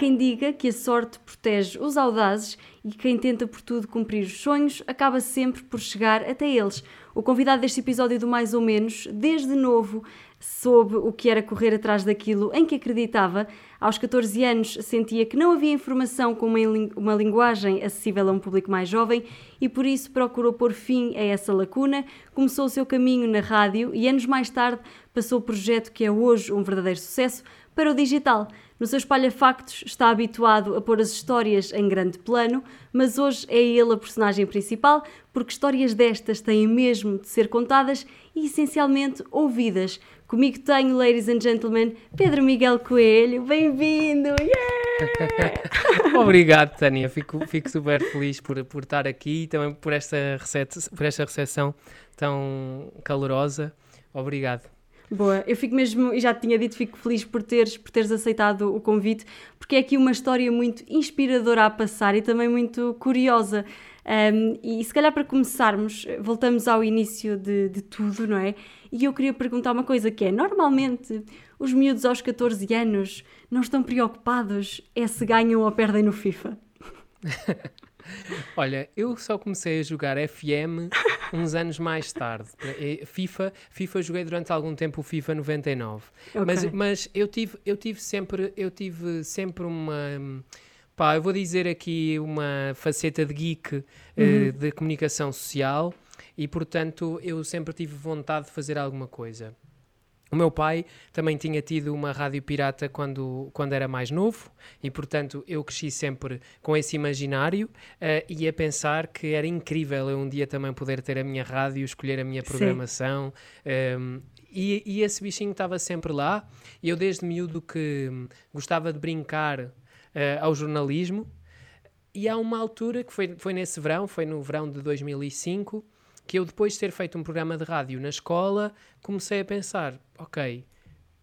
quem diga que a sorte protege os audazes e quem tenta por tudo cumprir os sonhos acaba sempre por chegar até eles. O convidado deste episódio do Mais ou Menos, desde novo, soube o que era correr atrás daquilo em que acreditava. Aos 14 anos sentia que não havia informação com uma, linguagem acessível a um público mais jovem e por isso procurou pôr fim a essa lacuna, começou o seu caminho na rádio e anos mais tarde passou o projeto que é hoje um verdadeiro sucesso para o digital. No seu espalha-factos está habituado a pôr as histórias em grande plano, mas hoje é ele a personagem principal, porque histórias destas têm mesmo de ser contadas e essencialmente ouvidas. Comigo tenho, ladies and gentlemen, Pedro Miguel Coelho. Bem-vindo! Yeah! Obrigado, Tânia. Fico, fico super feliz por, por estar aqui e também por esta, por esta recepção tão calorosa. Obrigado. Boa, eu fico mesmo, e já te tinha dito, fico feliz por teres, por teres aceitado o convite, porque é aqui uma história muito inspiradora a passar e também muito curiosa. Um, e se calhar para começarmos, voltamos ao início de, de tudo, não é? E eu queria perguntar uma coisa que é, normalmente os miúdos aos 14 anos não estão preocupados é se ganham ou perdem no FIFA. Olha, eu só comecei a jogar FM uns anos mais tarde. FIFA, FIFA joguei durante algum tempo o FIFA 99. Okay. Mas, mas eu tive, eu tive sempre, eu tive sempre uma pá, eu vou dizer aqui uma faceta de geek uh, de comunicação social e portanto eu sempre tive vontade de fazer alguma coisa. O meu pai também tinha tido uma rádio pirata quando, quando era mais novo e, portanto, eu cresci sempre com esse imaginário uh, e a pensar que era incrível eu um dia também poder ter a minha rádio, escolher a minha programação. Um, ehm, e, e, esse bichinho estava sempre lá. E eu, desde miúdo, que gostava de brincar uh, ao jornalismo. E há uma altura que foi, foi nesse verão, foi no verão de 2005 que eu depois de ter feito um programa de rádio na escola, comecei a pensar, ok,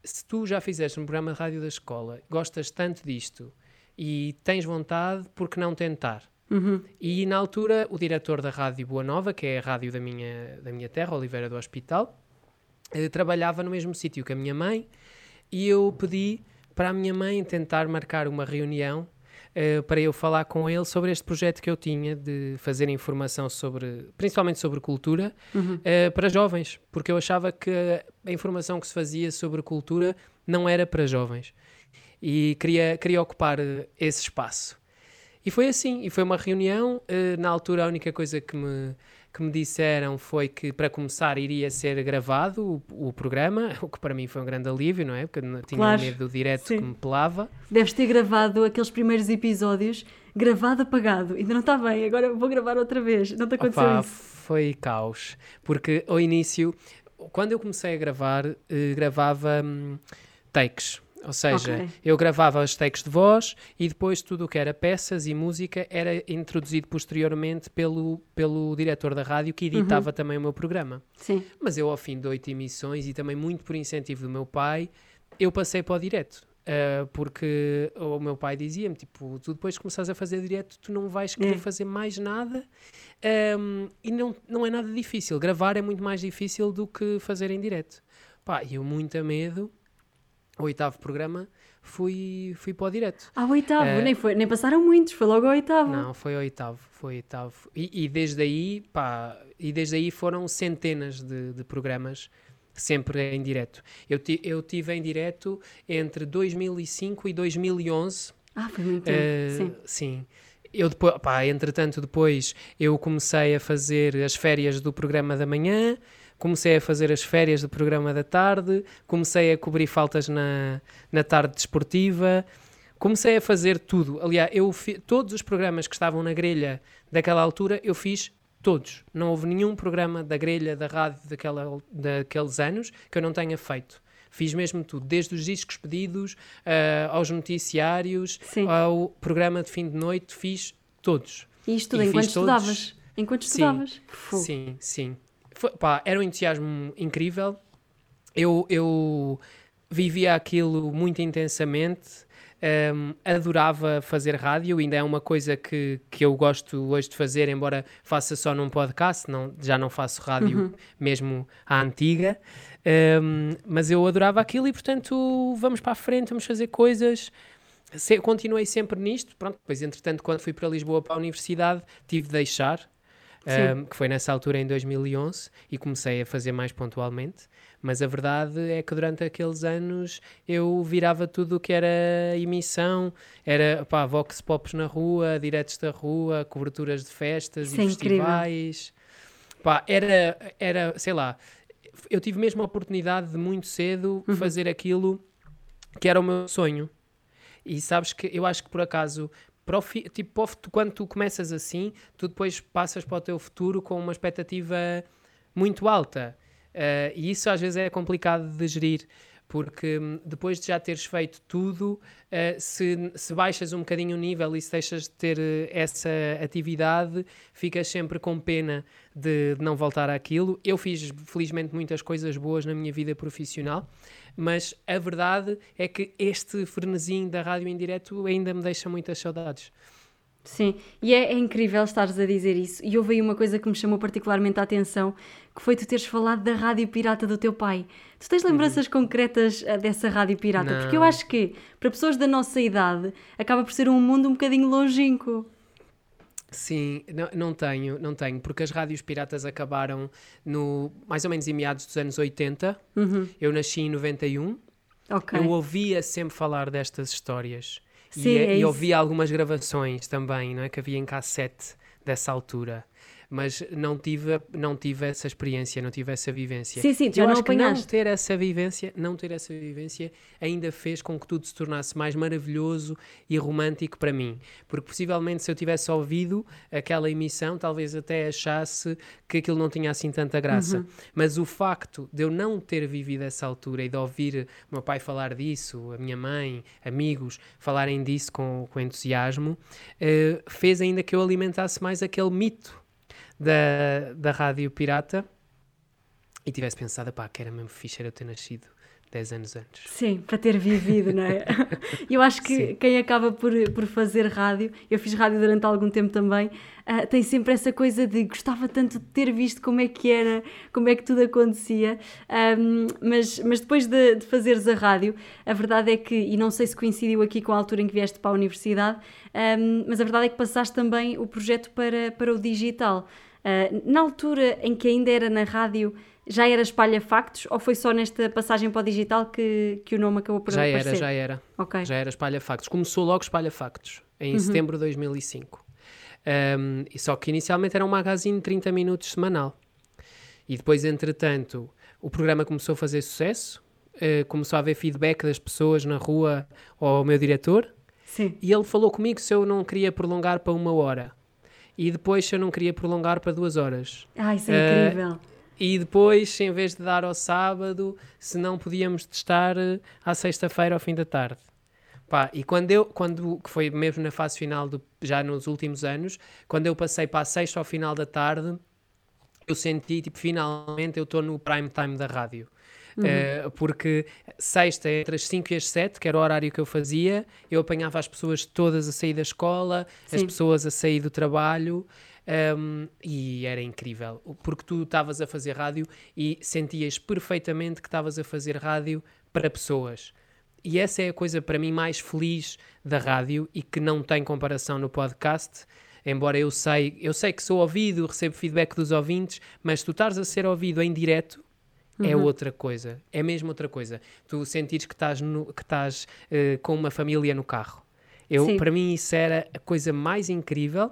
se tu já fizeste um programa de rádio da escola, gostas tanto disto e tens vontade, por que não tentar? Uhum. E na altura, o diretor da Rádio Boa Nova, que é a rádio da minha, da minha terra, Oliveira do Hospital, eh, trabalhava no mesmo sítio que a minha mãe e eu pedi para a minha mãe tentar marcar uma reunião uh, para eu falar com ele sobre este projeto que eu tinha de fazer informação sobre, principalmente sobre cultura, uhum. uh, para jovens, porque eu achava que a informação que se fazia sobre cultura não era para jovens e queria, queria ocupar uh, esse espaço. E foi assim, e foi uma reunião. na altura, a única coisa que me que me disseram foi que, para começar, iria ser gravado o, o programa, o que para mim foi um grande alívio, não é? Porque tinha claro. medo do direto Sim. que me pelava. Deves ter gravado aqueles primeiros episódios, gravado, apagado. Ainda não está bem, agora vou gravar outra vez. Não te aconteceu Opa, isso? Foi caos. Porque ao início, quando eu comecei a gravar, eh, gravava hum, takes ou seja, okay. eu gravava os takes de voz e depois tudo o que era peças e música era introduzido posteriormente pelo, pelo diretor da rádio que editava uhum. também o meu programa. Sim. Mas eu, ao fim de oito emissões e também muito por incentivo do meu pai, eu passei para o direto. Uh, porque o meu pai dizia-me, tipo, tu depois que começares a fazer direto, tu não vais querer é. fazer mais nada um, e não, não é nada difícil. Gravar é muito mais difícil do que fazer em direto. Pá, eu muito a medo o oitavo programa, fui, fui para o direto. Ah, o oitavo, uh, nem, foi, nem passaram muitos, foi logo o oitavo. Não, foi o oitavo, foi oitavo. E, e desde aí, pá, e desde aí foram centenas de, de programas sempre em direto. Eu, ti, eu tive em direto entre 2005 e 2011. Ah, foi muito tempo, uh, sim. Sim. Eu depois, pá, entretanto, depois eu comecei a fazer as férias do programa da manhã, comecei a fazer as férias do programa da tarde, comecei a cobrir faltas na, na tarde desportiva, comecei a fazer tudo. Aliás, eu fi, todos os programas que estavam na grelha daquela altura, eu fiz todos. Não houve nenhum programa da grelha da rádio daquela, daqueles anos que eu não tenha feito. Fiz mesmo tudo, desde os discos pedidos uh, aos noticiários, Sim. ao programa de fim de noite, fiz todos. E isto tudo e enquanto estudavas? Enquanto estudavas? Sim, sim, sim. Foi, pá, era um entusiasmo incrível. Eu, eu vivia aquilo muito intensamente. Um, adorava fazer rádio, ainda é uma coisa que, que eu gosto hoje de fazer, embora faça só num podcast, não, já não faço rádio uhum. mesmo à antiga, um, mas eu adorava aquilo e portanto vamos para a frente, vamos fazer coisas. se, continuei sempre nisto, pronto, depois entretanto quando fui para Lisboa para a universidade tive de deixar, um, que foi nessa altura em 2011 e comecei a fazer mais pontualmente, mas a verdade é que durante aqueles anos eu virava tudo o que era emissão, era pá, vox pops na rua, diretos da rua, coberturas de festas Isso e é festivais. Pá, era, era, sei lá, eu tive mesmo a oportunidade de muito cedo uhum. fazer aquilo que era o meu sonho. E sabes que eu acho que por acaso, para fi, tipo, quando tu começas assim, tu depois passas para o teu futuro com uma expectativa muito alta. Uh, e isso às vezes é complicado de gerir, porque hum, depois de já teres feito tudo, uh, se, se, baixas um bocadinho o nível e se deixas de ter uh, essa atividade, ficas sempre com pena de, de, não voltar àquilo. Eu fiz, felizmente, muitas coisas boas na minha vida profissional, mas a verdade é que este frenesim da rádio em direto ainda me deixa muitas saudades. Sim, e é, é, incrível estares a dizer isso. E houve aí uma coisa que me chamou particularmente a atenção, que foi tu teres falado da rádio pirata do teu pai. Tu tens lembranças uhum. concretas eh, dessa rádio pirata? Não. Porque eu acho que, para pessoas da nossa idade, acaba por ser um mundo um bocadinho longínquo. Sim, não, não tenho, não tenho, porque as rádios piratas acabaram no mais ou menos em meados dos anos 80. Uhum. Eu nasci em 91. Okay. Eu ouvia sempre falar destas histórias. Sim, e, é, é e ouvi algumas gravações também, não é? Que havia em cassete dessa altura mas não tive, não tive essa experiência, não tive essa vivência. Sim, sim, já Eu não acho apanhaste. que não ter essa vivência, não ter essa vivência ainda fez com que tudo se tornasse mais maravilhoso e romântico para mim, porque possivelmente se eu tivesse ouvido aquela emissão, talvez até achasse que aquilo não tinha assim tanta graça. Uhum. Mas o facto de eu não ter vivido essa altura e de ouvir o meu pai falar disso, a minha mãe, amigos falarem disso com, com entusiasmo, uh, fez ainda que eu alimentasse mais aquele mito da, da Rádio Pirata e tivesse pensado, pá, que era mesmo fixe eu ter nascido 10 anos antes. Sim, para ter vivido, não é? eu acho que Sim. quem acaba por, por fazer rádio, eu fiz rádio durante algum tempo também, uh, tem sempre essa coisa de gostava tanto de ter visto como é que era, como é que tudo acontecia, um, mas, mas depois de, de fazeres a rádio, a verdade é que, e não sei se coincidiu aqui com a altura em que vieste para a universidade, um, mas a verdade é que passaste também o projeto para, para o digital. Uh, na altura em que ainda era na rádio, já era Espalha Factos ou foi só nesta passagem para o digital que, que o nome acabou por já aparecer? Já era, já era. Já era Espalha Factos. Começou logo Espalha Factos, em uhum. setembro de 2005. Um, só que inicialmente era um magazine de 30 minutos semanal. E depois, entretanto, o programa começou a fazer sucesso, uh, começou a haver feedback das pessoas na rua ao meu diretor. Sim. E ele falou comigo se eu não queria prolongar para uma hora e depois eu não queria prolongar para duas horas. Ah, isso é uh, incrível. E depois, em vez de dar ao sábado, se não podíamos testar eh, à sexta-feira ao fim da tarde. Pá, e quando eu, quando, que foi mesmo na fase final, do, já nos últimos anos, quando eu passei para a sexta ao final da tarde, eu senti, tipo, finalmente eu estou no prime time da rádio. Uhum. Uh, porque sexta, entre as 5 e as 7, que era o horário que eu fazia, eu apanhava as pessoas todas a sair da escola, Sim. as pessoas a sair do trabalho. Um, e era incrível, porque tu estavas a fazer rádio e sentias perfeitamente que estavas a fazer rádio para pessoas. E essa é a coisa para mim mais feliz da rádio e que não tem comparação no podcast. Embora eu sei, eu sei que sou ouvido, recebo feedback dos ouvintes, mas tu estás a ser ouvido em direto uhum. é outra coisa. É mesmo outra coisa. Tu sentires que estás, no, que estás uh, com uma família no carro. Eu, para mim isso era a coisa mais incrível.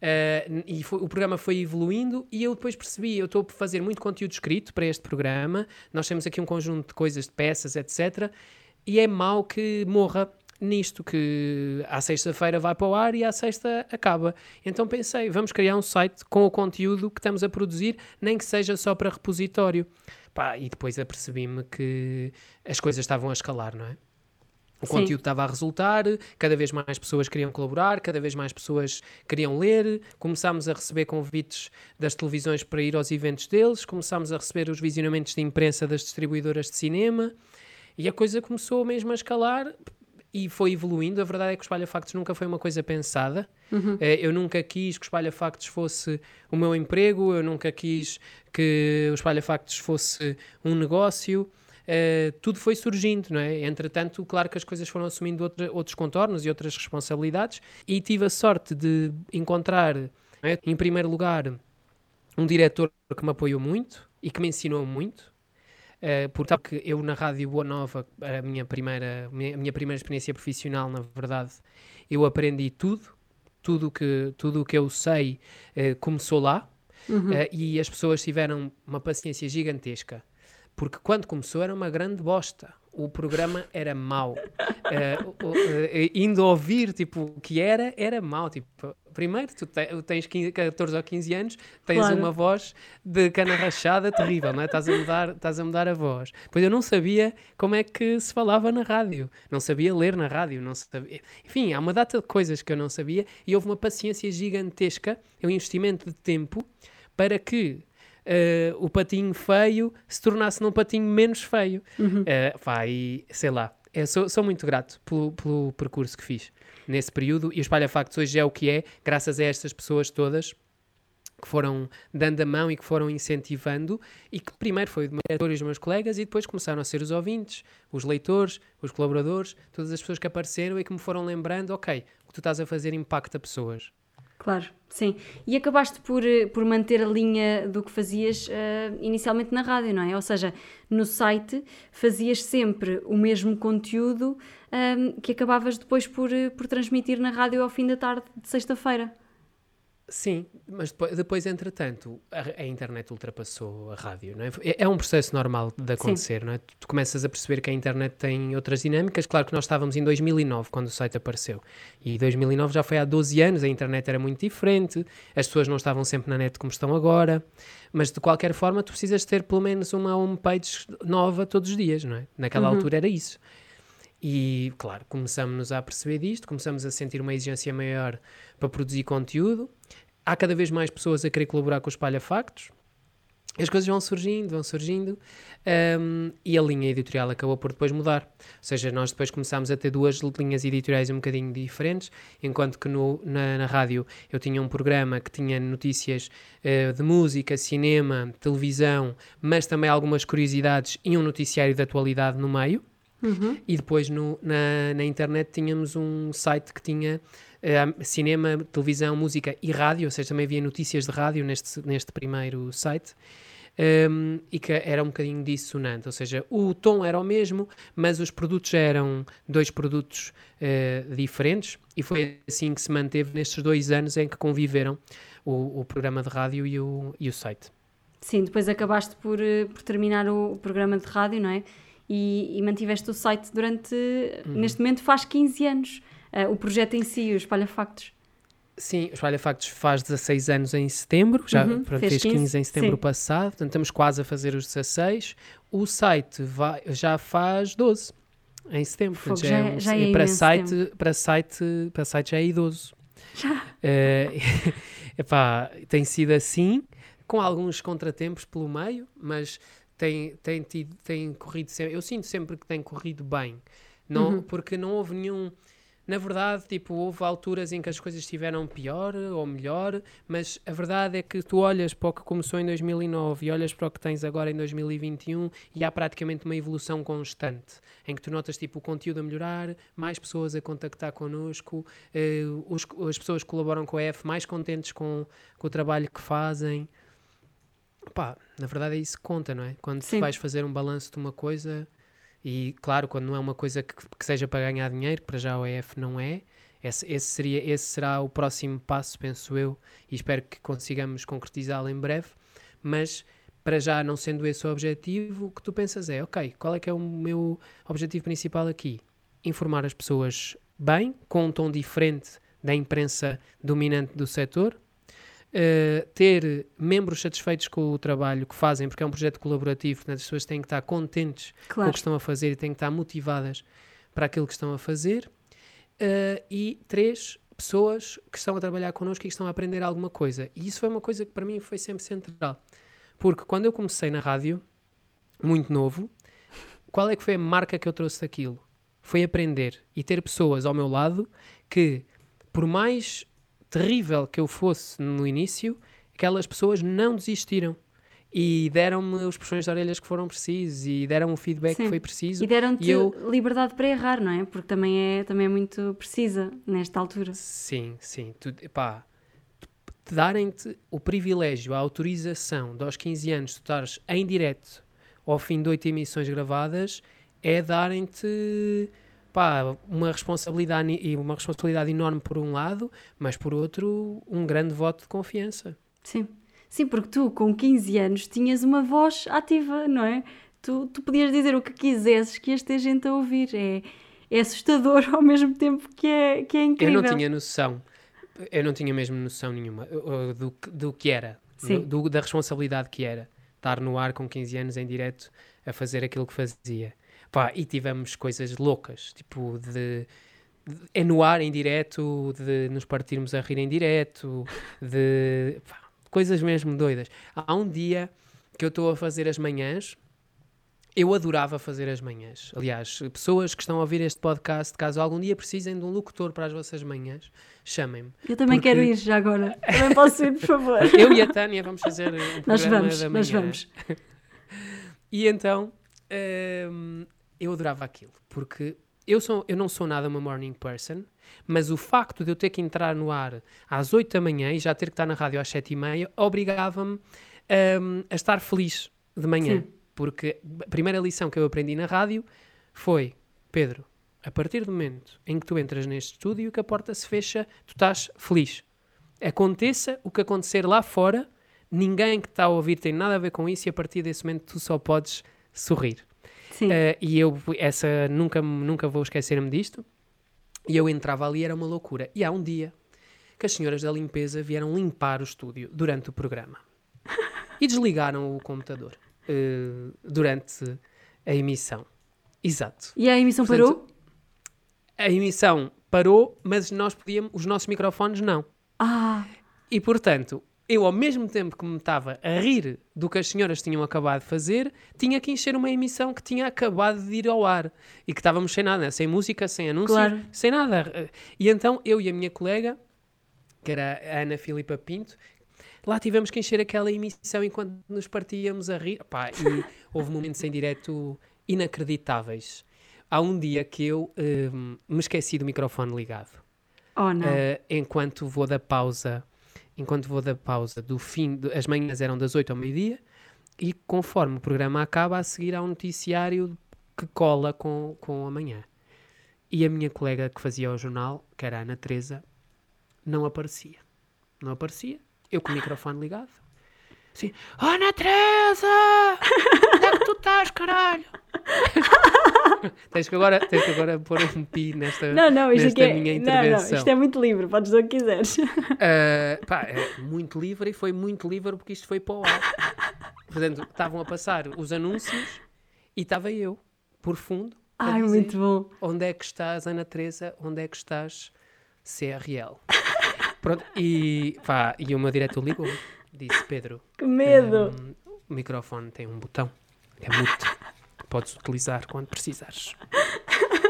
Uh, e foi, o programa foi evoluindo e eu depois percebi, eu estou a fazer muito conteúdo escrito para este programa, nós temos aqui um conjunto de coisas, de peças, etc. E é mau que morra nisto, que à sexta-feira vai para o ar e à sexta acaba. Então pensei, vamos criar um site com o conteúdo que estamos a produzir, nem que seja só para repositório. Pá, e depois apercebi-me que as coisas estavam a escalar, não é? O Sim. conteúdo estava a resultar, cada vez mais pessoas queriam colaborar, cada vez mais pessoas queriam ler, começámos a receber convites das televisões para ir aos eventos deles, começámos a receber os visionamentos de imprensa das distribuidoras de cinema e a coisa começou mesmo a escalar e foi evoluindo. A verdade é que o Espalha Factos nunca foi uma coisa pensada. Uhum. Uh, eu nunca quis que o Espalha Factos fosse o meu emprego, eu nunca quis que o Espalha Factos fosse um negócio. uh, tudo foi surgindo, não é? Entretanto, claro que as coisas foram assumindo outra, outros contornos e outras responsabilidades e tive a sorte de encontrar, é? em primeiro lugar, um diretor que me apoiou muito e que me ensinou muito. Uh, porque eu na Rádio Boa Nova, a minha primeira, a minha primeira experiência profissional, na verdade, eu aprendi tudo, tudo que, tudo o que eu sei uh, começou lá uhum. uh, e as pessoas tiveram uma paciência gigantesca porque quando começou era uma grande bosta. O programa era mau. Uh, uh, uh, indo ouvir, tipo, o que era, era mau. Tipo, primeiro, tu te, tens 15, 14 ou 15 anos, tens claro. uma voz de cana rachada terrível, não é? Estás a, mudar, estás a mudar a voz. Pois eu não sabia como é que se falava na rádio. Não sabia ler na rádio. Não sabia... Enfim, há uma data de coisas que eu não sabia e houve uma paciência gigantesca, um investimento de tempo para que uh, o patinho feio se tornasse num patinho menos feio. Uhum. Uh, e sei lá, eu sou, sou muito grato pelo, pelo percurso que fiz nesse período e o Espalha Factos hoje é o que é, graças a estas pessoas todas que foram dando a mão e que foram incentivando e que primeiro foi de os meus colegas e depois começaram a ser os ouvintes, os leitores, os colaboradores, todas as pessoas que apareceram e que me foram lembrando, ok, o que tu estás a fazer impacta pessoas. Claro, sim. E acabaste por, eh, por manter a linha do que fazias uh, inicialmente na rádio, não é? Ou seja, no site fazias sempre o mesmo conteúdo um, ehm, que acabavas depois por, eh, por transmitir na rádio ao fim da tarde de sexta-feira. Sim, mas depois, depois entretanto, a, a, internet ultrapassou a rádio, não é? É, é um processo normal de acontecer, Sim. não é? Tu, tu, começas a perceber que a internet tem outras dinâmicas. Claro que nós estávamos em 2009 quando o site apareceu. E 2009 já foi há 12 anos, a internet era muito diferente, as pessoas não estavam sempre na net como estão agora. Mas de qualquer forma, tu precisas ter pelo menos uma homepage nova todos os dias, não é? Naquela uhum. altura era isso. E, claro, começamos a perceber disto, começamos a sentir uma exigência maior para produzir conteúdo. Há cada vez mais pessoas a querer colaborar com os Espalha Factos. As coisas vão surgindo, vão surgindo, um, e a linha editorial acabou por depois mudar. Ou seja, nós depois começámos a ter duas linhas editoriais um bocadinho diferentes, enquanto que no, na, na rádio eu tinha um programa que tinha notícias uh, de música, cinema, televisão, mas também algumas curiosidades e um noticiário de atualidade no meio. Uhum. E depois no, na, na internet tínhamos um site que tinha uh, cinema, televisão, música e rádio, ou seja, também havia notícias de rádio neste, neste primeiro site. Um, ehm, e que era um bocadinho dissonante, ou seja, o tom era o mesmo, mas os produtos eram dois produtos uh, diferentes e foi assim que se manteve nestes dois anos em que conviveram o, o programa de rádio e o, e o site. Sim, depois acabaste por, eh, por terminar o, o programa de rádio, não é? E, e mantiveste o site durante, uhum. neste momento faz 15 anos, uh, o projeto em si, o Espalha Factos. Sim, o Espalha Factos faz 16 anos em setembro, já uhum, fez, fez 15, 15 em setembro sim. passado, portanto estamos quase a fazer os 16. O site vai, já faz 12 em setembro. Fogo, já, já, é, já é para, site, para, site, para site já é idoso. Já. É, epá, tem sido assim, com alguns contratempos pelo meio, mas tem, tem, tido, tem corrido sempre. Eu sinto sempre que tem corrido bem, não, uhum. porque não houve nenhum. Na verdade, tipo, houve alturas em que as coisas estiveram pior ou melhor, mas a verdade é que tu olhas para o que começou em 2009 e olhas para o que tens agora em 2021 e há praticamente uma evolução constante, em que tu notas tipo, o conteúdo a melhorar, mais pessoas a contactar connosco, eh, os, as pessoas que colaboram com a F mais contentes com, com o trabalho que fazem. Pá, na verdade é isso que conta, não é? Quando tu vais fazer um balanço de uma coisa, e claro, quando não é uma coisa que, que seja para ganhar dinheiro, que para já o EF não é, esse, esse, seria, esse será o próximo passo, penso eu, e espero que consigamos concretizá-lo em breve. Mas para já, não sendo esse o objetivo, o que tu pensas é: ok, qual é que é o meu objetivo principal aqui? Informar as pessoas bem, com um tom diferente da imprensa dominante do setor, Uh, ter membros satisfeitos com o trabalho que fazem, porque é um projeto colaborativo, portanto as pessoas têm que estar contentes claro. com o que estão a fazer e têm que estar motivadas para aquilo que estão a fazer. Uh, e três, pessoas que estão a trabalhar connosco e que estão a aprender alguma coisa. E isso foi uma coisa que para mim foi sempre central. Porque quando eu comecei na rádio, muito novo, qual é que foi a marca que eu trouxe daquilo? Foi aprender e ter pessoas ao meu lado que, por mais terrível que eu fosse no início, aquelas pessoas não desistiram. e deram-me os puxões de orelhas que foram precisos e deram o feedback Sim. que foi preciso. E deram-te eu... liberdade para errar, não é? Porque também é, também é muito precisa nesta altura. Sim, sim. Tu, pá, darem-te o privilégio, a autorização de aos 15 anos tu estares em direto ao fim de oito emissões gravadas é darem-te pá, uma responsabilidade e uma responsabilidade enorme por um lado, mas por outro um grande voto de confiança. Sim. Sim, porque tu, com 15 anos, tinhas uma voz ativa, não é? Tu, tu podias dizer o que quisesses que ias ter gente a ouvir. É, é assustador ao mesmo tempo que é, que é incrível. Eu não tinha noção, eu não tinha mesmo noção nenhuma uh, uh, do, do que era, do, da responsabilidade que era estar no ar com 15 anos em direto a fazer aquilo que fazia. Pá, e tivemos coisas loucas, tipo de é no ar em direto, de nos partirmos a rir em direto, de pá, coisas mesmo doidas. Há um dia que eu estou a fazer as manhãs, eu adorava fazer as manhãs. Aliás, pessoas que estão a ouvir este podcast, caso algum dia precisem de um locutor para as vossas manhãs, chamem-me. Eu também porque... quero ir já agora. Também posso ir, por favor. Eu e a Tânia vamos fazer um nós vamos, da manhã. Nós vamos. E então, hum, eu adorava aquilo, porque eu, sou, eu não sou nada uma morning person, mas o facto de eu ter que entrar no ar às 8 da manhã e já ter que estar na rádio às 7 e meia obrigava-me um, a estar feliz de manhã. Sim. Porque a primeira lição que eu aprendi na rádio foi: Pedro, a partir do momento em que tu entras neste estúdio e que a porta se fecha, tu estás feliz. Aconteça o que acontecer lá fora, ninguém que está a ouvir tem nada a ver com isso e a partir desse momento tu só podes sorrir. Uh, e eu essa nunca, nunca vou esquecer-me disto. E eu entrava ali, era uma loucura. E há um dia que as senhoras da limpeza vieram limpar o estúdio durante o programa. E desligaram o computador uh, durante a emissão. Exato. E a emissão Portanto, parou? A emissão parou, mas nós podíamos, os nossos microfones não. Ah. E portanto, eu, ao mesmo tempo que me estava a rir do que as senhoras tinham acabado de fazer, tinha que encher uma emissão que tinha acabado de ir ao ar e que estávamos sem nada, sem música, sem anúncios, claro. sem nada. E então eu e a minha colega, que era a Ana Filipa Pinto, lá tivemos que encher aquela emissão enquanto nos partíamos a rir. Pá, e houve momentos em direto inacreditáveis. Há um dia que eu um, me esqueci do microfone ligado. Oh, não. Uh, enquanto vou da pausa enquanto vou da pausa do fim, de, as manhãs eram das 8 ao meio-dia, e conforme o programa acaba, a seguir há um noticiário que cola com, com a manhã. E a minha colega que fazia o jornal, que era a Ana Teresa, não aparecia. Não aparecia. Eu com o microfone ligado. Assim, Ana Teresa! Onde é que tu estás, caralho? tens, que agora, tens que agora pôr um pi nesta, não, não, isto nesta é, minha intervenção. Não, não, isto é muito livre, podes dizer o que quiseres. Uh, pá, é muito livre e foi muito livre porque isto foi para o ar. Portanto, estavam a passar os anúncios e estava eu, por fundo. Ai, dizer, muito bom. Onde é que estás, Ana Teresa? Onde é que estás, CRL? Pronto, e, pá, e o meu diretor ligou disse Pedro. Que medo! Um, o microfone tem um botão, é muito podes utilizar quando precisares.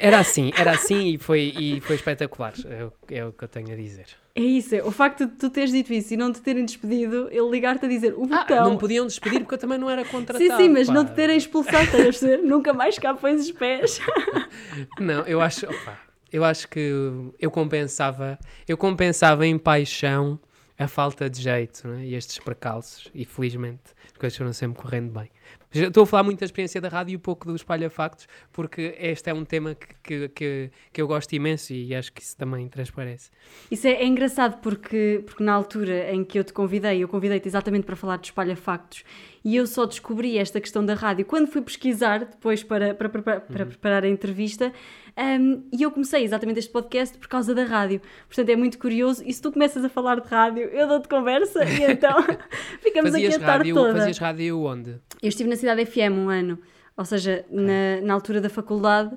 Era assim, era assim e foi, e foi espetacular, é o, é o que eu tenho a dizer. É isso, é. o facto de tu teres dito isso e não te terem despedido, ele ligar-te a dizer o ah, botão. Ah, não me despedir porque eu também não era contratado. Sim, sim, mas pá. não te terem expulsado, estás a perceber? Nunca mais cá pões os pés. não, eu acho, opa, eu acho que eu compensava, eu compensava em paixão a falta de jeito é? e estes precalços e felizmente as coisas foram sempre correndo bem. Estou a falar muito da experiência da rádio e pouco do espalha-factos, porque este é um tema que, que, que, eu gosto imenso e acho que isso também transparece. Isso é, é, engraçado porque, porque na altura em que eu te convidei, eu convidei-te exatamente para falar de espalha-factos e eu só descobri esta questão da rádio quando fui pesquisar depois para, para, para, para uhum. preparar a entrevista um, e eu comecei exatamente este podcast por causa da rádio. Portanto, é muito curioso. E se tu começas a falar de rádio, eu dou-te conversa e então ficamos fazias aqui a tarde rádio, toda. Fazias rádio onde? Estive na Cidade FM um ano, ou seja, na, na altura da faculdade.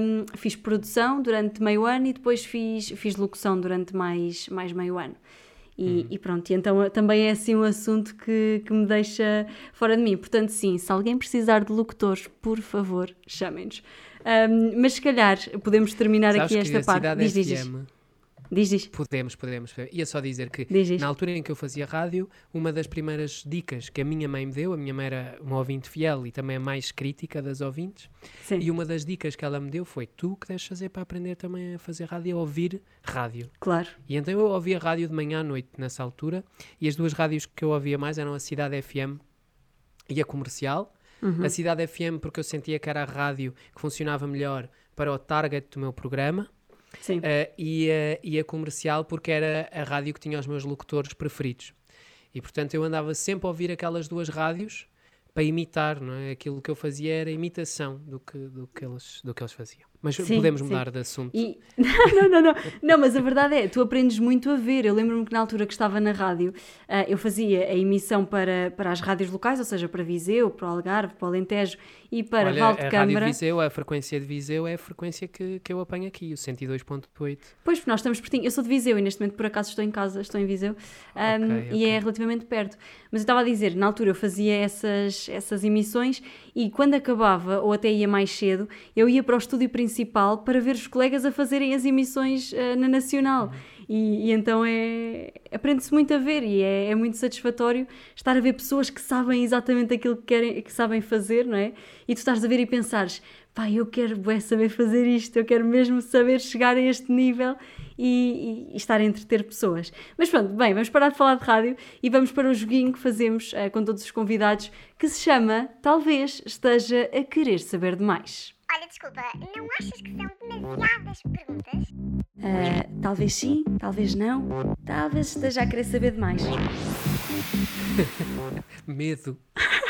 Um, fiz produção durante meio ano e depois fiz, fiz locução durante mais, mais meio ano. E, hum. e, pronto, e então também é assim um assunto que, que me deixa fora de mim. Portanto, sim, se alguém precisar de locutores, por favor, chamem-nos. Um, mas se calhar podemos terminar Sabes aqui esta parte. Diz, diz, diz. Diz, diz. Podemos, podemos. Ia só dizer que diz, diz. na altura em que eu fazia rádio, uma das primeiras dicas que a minha mãe me deu, a minha mãe era uma ouvinte fiel e também a mais crítica das ouvintes, Sim. e uma das dicas que ela me deu foi: tu que deves fazer para aprender também a fazer rádio, a ouvir rádio. Claro. E então eu ouvia rádio de manhã à noite nessa altura, e as duas rádios que eu ouvia mais eram a Cidade FM e a Comercial. Uhum. A Cidade FM, porque eu sentia que era a rádio que funcionava melhor para o target do meu programa. Sim. Uh, e, uh, e a comercial porque era a rádio que tinha os meus locutores preferidos. E portanto eu andava sempre a ouvir aquelas duas rádios para imitar, não é? Aquilo que eu fazia era imitação do que, do que, eles, do que eles faziam. Mas sim, podemos sim. mudar de assunto. E... Não, não, não, não. mas a verdade é, tu aprendes muito a ver. Eu lembro-me que na altura que estava na rádio, uh, eu fazia a emissão para, para as rádios locais, ou seja, para Viseu, para o Algarve, para o Alentejo e para Olha, Val de a Câmara. Rádio Viseu, a frequência de Viseu é a frequência que, que eu apanho aqui, o 102.8. Pois, nós estamos pertinho. Eu sou de Viseu e neste momento, por acaso, estou em casa, estou em Viseu um, okay, e é relativamente perto. Mas eu estava a dizer, na altura eu fazia essas, essas emissões e quando acabava, ou até ia mais cedo, eu ia para o estúdio principal para ver os colegas a fazerem as emissões uh, na Nacional. E, e, então é aprende-se muito a ver e é, é, muito satisfatório estar a ver pessoas que sabem exatamente aquilo que querem que sabem fazer, não é? E tu estás a ver e pensares, pá, eu quero é, saber fazer isto, eu quero mesmo saber chegar a este nível e, e, e, estar a entreter pessoas. Mas pronto, bem, vamos parar de falar de rádio e vamos para o joguinho que fazemos uh, com todos os convidados que se chama Talvez Esteja a Querer Saber Demais. Olha, desculpa, não achas que são demasiadas perguntas? Uh, talvez sim, talvez não. Talvez esteja a querer saber demais. Medo.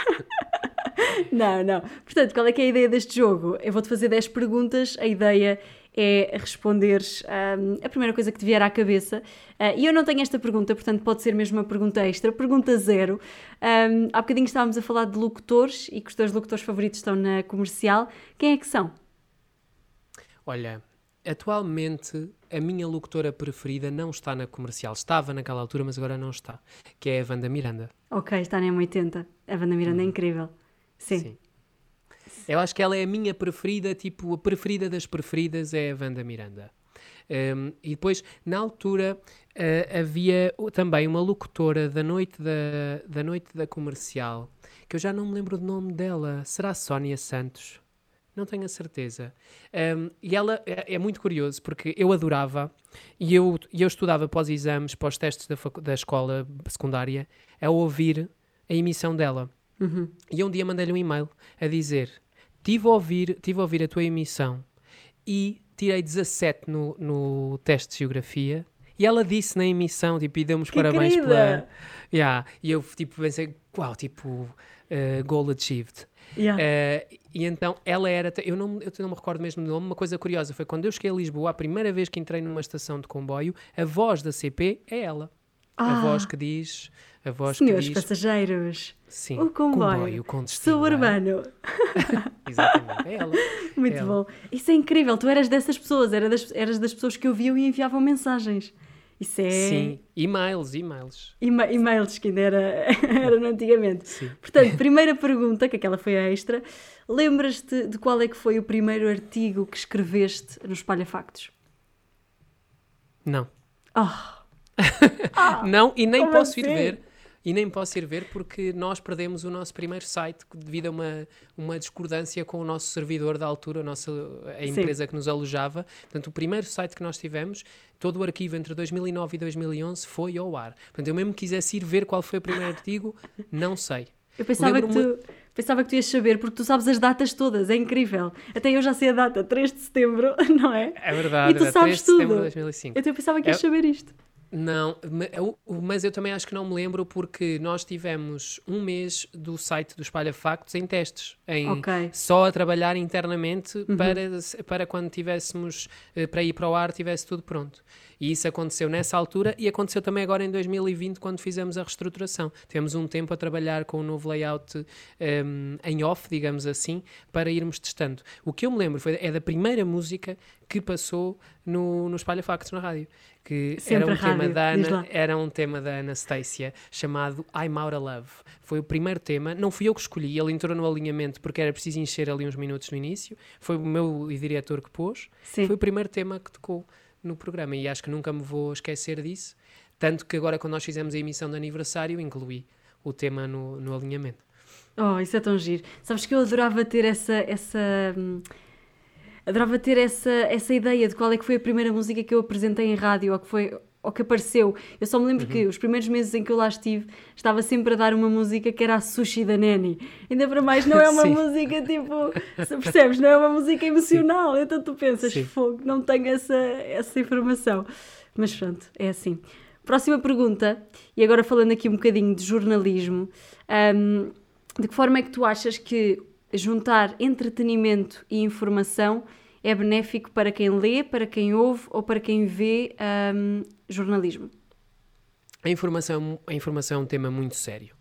não, não. Portanto, qual é que é a ideia deste jogo? Eu vou-te fazer 10 perguntas. A ideia é responderes um, a primeira coisa que te vier à cabeça. Uh, e eu não tenho esta pergunta, portanto pode ser mesmo uma pergunta extra. Pergunta zero. Um, há bocadinho estávamos a falar de locutores e que os teus locutores favoritos estão na comercial. Quem é que são? Olha, atualmente a minha locutora preferida não está na comercial. Estava naquela altura, mas agora não está. Que é a Wanda Miranda. Ok, está na M80. A Wanda Miranda hum. é incrível. Sim. Sim. Eu acho que ela é a minha preferida, tipo, a preferida das preferidas é a Wanda Miranda. Um, e depois, na altura, uh, havia também uma locutora da noite da, da noite da comercial, que eu já não me lembro do nome dela. Será Sónia Santos? Não tenho a certeza. Um, e ela é, é, muito curioso porque eu adorava e eu, eu estudava os exames, os testes da, da escola secundária, a ouvir a emissão dela. Uhum. E um dia mandei-lhe um e-mail a dizer: Tive a ouvir, tive a, ouvir a tua emissão e tirei 17 no, no teste de geografia. E ela disse na emissão, tipo, e deu-me parabéns querida. pela. Yeah. E eu, tipo, pensei, uau, tipo, uh, goal achieved. Yeah. Uh, e então ela era, eu não, eu não me recordo mesmo do nome, uma coisa curiosa foi quando eu cheguei a Lisboa, a primeira vez que entrei numa estação de comboio, a voz da CP é ela. Ah. A voz que diz. A voz Senhores que diz. passageiros. Sim. O comboio. comboio com destino, Suburbano. Exatamente, é ela. Muito é ela. bom. Isso é incrível. Tu eras dessas pessoas, eras das, eras das pessoas que ouviam e enviavam mensagens. Isso é. Sim, e-mails, e-mails. Ema e-mails que ainda era, era no antigamente. Sim. Portanto, primeira pergunta, que aquela foi a extra. Lembras-te de qual é que foi o primeiro artigo que escreveste no Espalha Factos? Não. Oh. não, e nem posso ir assim? ver. E nem posso ir ver porque nós perdemos o nosso primeiro site devido a uma, uma discordância com o nosso servidor da altura, a, nossa, a empresa que nos alojava. Portanto, o primeiro site que nós tivemos, todo o arquivo entre 2009 e 2011 foi ao ar. Portanto, eu mesmo quisesse ir ver qual foi o primeiro artigo, não sei. Eu pensava que, tu, pensava que tu ias saber, porque tu sabes as datas todas, é incrível. Até eu já sei a data, 3 de setembro, não é? É verdade, e tu é sabes 3 de tudo. setembro de 2005. Então eu pensava que ias É- saber isto. Não, eu- mas eu também acho que não me lembro porque nós tivemos um mês do site do Espalha Factos em testes, em Ok. Uhum. só a trabalhar internamente para, para quando tivéssemos, eh, para ir para o ar, tivesse tudo pronto. E isso aconteceu nessa altura e aconteceu também agora em 2020 quando fizemos a reestruturação. Tivemos um tempo a trabalhar com o novo layout em, em off, digamos assim, para irmos testando. O que eu me lembro foi, é da primeira música que passou no, no Espalha Factos na rádio. Que Sempre era um rádio, tema da Ana, era um tema da Anastasia chamado I'm Out of Love. Foi o primeiro tema, não fui eu que escolhi, ele entrou no alinhamento porque era preciso encher ali uns minutos no início. Foi o meu diretor que pôs. Sim. Foi o primeiro tema que tocou no programa e acho que nunca me vou esquecer disso. Tanto que agora, quando nós fizemos a emissão de aniversário, incluí o tema no, no alinhamento. Oh, isso é tão giro. Sabes que eu adorava ter essa. essa hum, adorava ter essa, essa ideia de qual é que foi a primeira música que eu apresentei em rádio ou que foi ou que apareceu. Eu só me lembro uhum. que os primeiros meses em que eu lá estive, estava sempre a dar uma música que era a Sushi da Neni. Ainda para mais, não é uma música tipo, percebes? Não é uma música emocional. Sim. Então tu pensas, Sim. fogo, não tenho essa, essa informação. Mas pronto, é assim. Próxima pergunta, e agora falando aqui um bocadinho de jornalismo, um, de que forma é que tu achas que juntar entretenimento e informação é benéfico para quem lê, para quem ouve ou para quem vê um, jornalismo? A informação, a informação é um tema muito sério.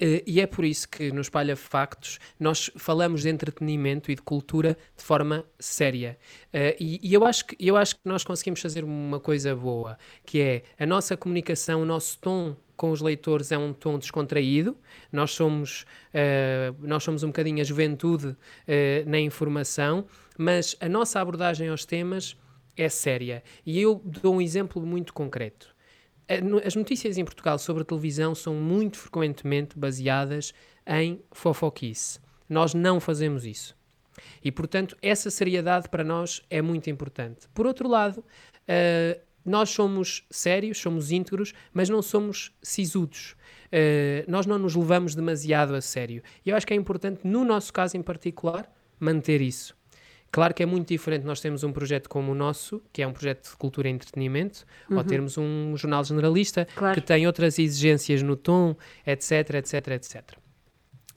Uh, e é por isso que no Espalha Factos nós falamos de entretenimento e de cultura de forma séria. Uh, e, e eu, acho que, eu acho que nós conseguimos fazer uma coisa boa, que é a nossa comunicação, o nosso tom com os leitores é um tom descontraído. Nós somos, uh, nós somos um bocadinho a juventude uh, na informação, mas a nossa abordagem aos temas é séria. E eu dou um exemplo muito concreto. As notícias em Portugal sobre a televisão são muito frequentemente baseadas em fofoquice. Nós não fazemos isso. E, portanto, essa seriedade para nós é muito importante. Por outro lado, uh, nós somos sérios, somos íntegros, mas não somos sisudos. Uh, nós não nos levamos demasiado a sério. E eu acho que é importante, no nosso caso em particular, manter isso. Claro que é muito diferente nós temos um projeto como o nosso, que é um projeto de cultura e entretenimento, uhum. ou termos um jornal generalista claro. que tem outras exigências no tom, etc, etc, etc.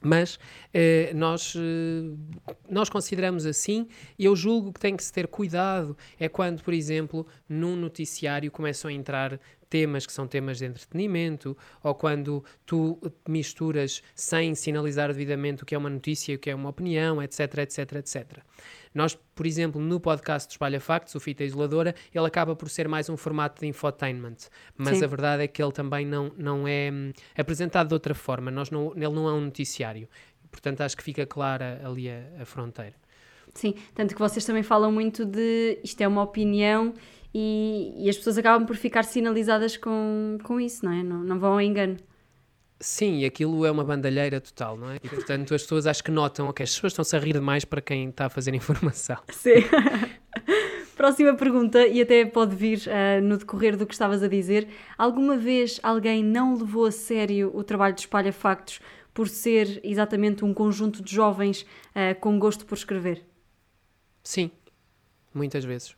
Mas eh, nós, eh, nós consideramos assim, e eu julgo que tem que se ter cuidado, é quando, por exemplo, num noticiário começam a entrar temas que são temas de entretenimento, ou quando tu misturas sem sinalizar devidamente o que é uma notícia e o que é uma opinião, etc, etc, etc. Nós, por exemplo, no podcast Espalha Factos, o Fita Isoladora, ele acaba por ser mais um formato de infotainment, mas Sim. a verdade é que ele também não, não é hum, apresentado de outra forma, Nós não, ele não é um noticiário. Portanto, acho que fica clara ali a, a fronteira. Sim, tanto que vocês também falam muito de isto é uma opinião e, e, as pessoas acabam por ficar sinalizadas com, com isso, não é? Não, não vão ao engano. Sim, aquilo é uma bandalheira total, não é? E portanto as pessoas acho que notam, ok, as pessoas estão-se a rir demais para quem está a fazer informação. Sim. Próxima pergunta, e até pode vir uh, no decorrer do que estavas a dizer. Alguma vez alguém não levou a sério o trabalho de Espalha Factos por ser exatamente um conjunto de jovens uh, com gosto por escrever? Sim, muitas vezes.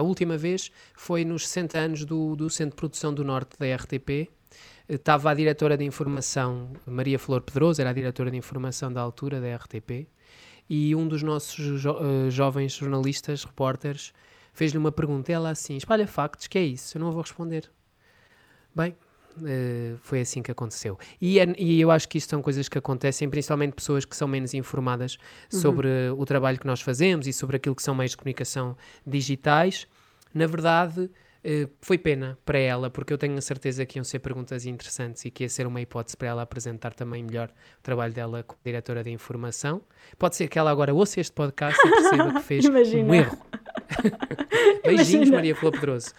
A última vez foi nos 60 anos do, do Centro de Produção do Norte da RTP, estava a diretora de informação, Maria Flor Pedroso, era a diretora de informação da altura da RTP, e um dos nossos jo uh, jovens jornalistas, repórteres, fez-lhe uma pergunta. Ela assim: espalha factos, que é isso? Eu não vou responder. Bem, uh, foi assim que aconteceu. E, é, e, eu acho que isto são coisas que acontecem, principalmente pessoas que são menos informadas uhum. sobre o trabalho que nós fazemos e sobre aquilo que são meios de comunicação digitais. Na verdade Uh, foi pena para ela, porque eu tenho a certeza que iam ser perguntas interessantes e que ia ser uma hipótese para ela apresentar também melhor o trabalho dela como diretora de informação. Pode ser que ela agora ouça este podcast e perceba que fez um erro. Beijinhos, Imagina. Maria Flor Pedroso.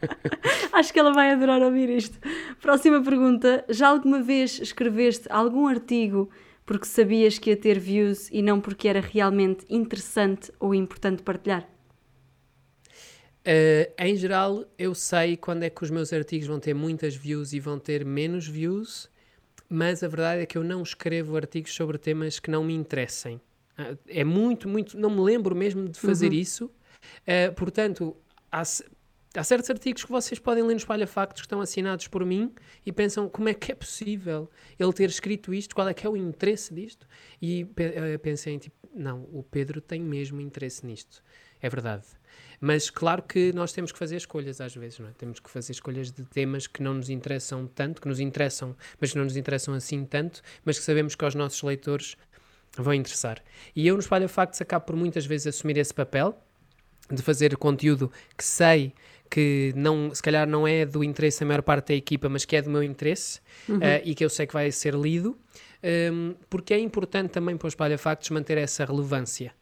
Acho que ela vai adorar ouvir isto. Próxima pergunta: já alguma vez escreveste algum artigo porque sabias que ia ter views e não porque era realmente interessante ou importante partilhar? Uh, em geral, eu sei quando é que os meus artigos vão ter muitas views e vão ter menos views, mas a verdade é que eu não escrevo artigos sobre temas que não me interessem. Uh, é muito, muito. Não me lembro mesmo de fazer uhum. isso. Uh, portanto, há, há, certos artigos que vocês podem ler no Espalha Factos que estão assinados por mim e pensam como é que é possível ele ter escrito isto, qual é que é o interesse disto. E pensei, tipo, não, o Pedro tem mesmo interesse nisto. É verdade. Mas claro que nós temos que fazer escolhas às vezes, não é? Temos que fazer escolhas de temas que não nos interessam tanto, que nos interessam, mas que não nos interessam assim tanto, mas que sabemos que aos nossos leitores vão interessar. E eu no Espalha Factos acabo por muitas vezes assumir esse papel de fazer conteúdo que sei que não, se calhar não é do interesse da maior parte da equipa, mas que é do meu interesse uhum. uh, e que eu sei que vai ser lido, um, porque é importante também para o Espalha Factos manter essa relevância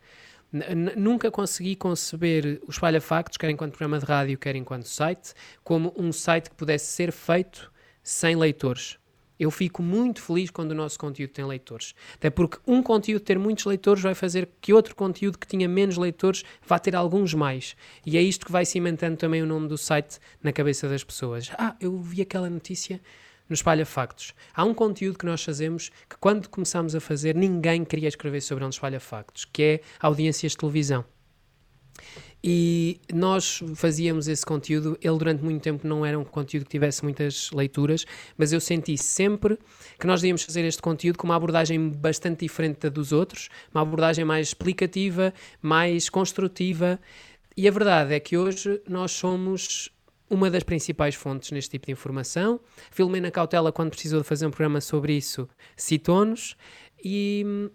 nunca consegui conceber o Espalha Factos, quer enquanto programa de rádio, quer enquanto site, como um site que pudesse ser feito sem leitores. Eu fico muito feliz quando o nosso conteúdo tem leitores. Até porque um conteúdo ter muitos leitores vai fazer que outro conteúdo que tinha menos leitores vá ter alguns mais. E é isto que vai cimentando também o nome do site na cabeça das pessoas. Ah, eu vi aquela notícia no Espalha Factos. Há um conteúdo que nós fazemos que quando começámos a fazer ninguém queria escrever sobre no Espalha Factos, que é audiências de televisão. E nós fazíamos esse conteúdo. Ele, durante muito tempo, não era um conteúdo que tivesse muitas leituras, mas eu senti sempre que nós devíamos fazer este conteúdo com uma abordagem bastante diferente da dos outros, uma abordagem mais explicativa, mais construtiva. E a verdade é que hoje nós somos uma das principais fontes neste tipo de informação. Filomena Cautela, quando precisou de fazer um programa sobre isso, citou-nos. E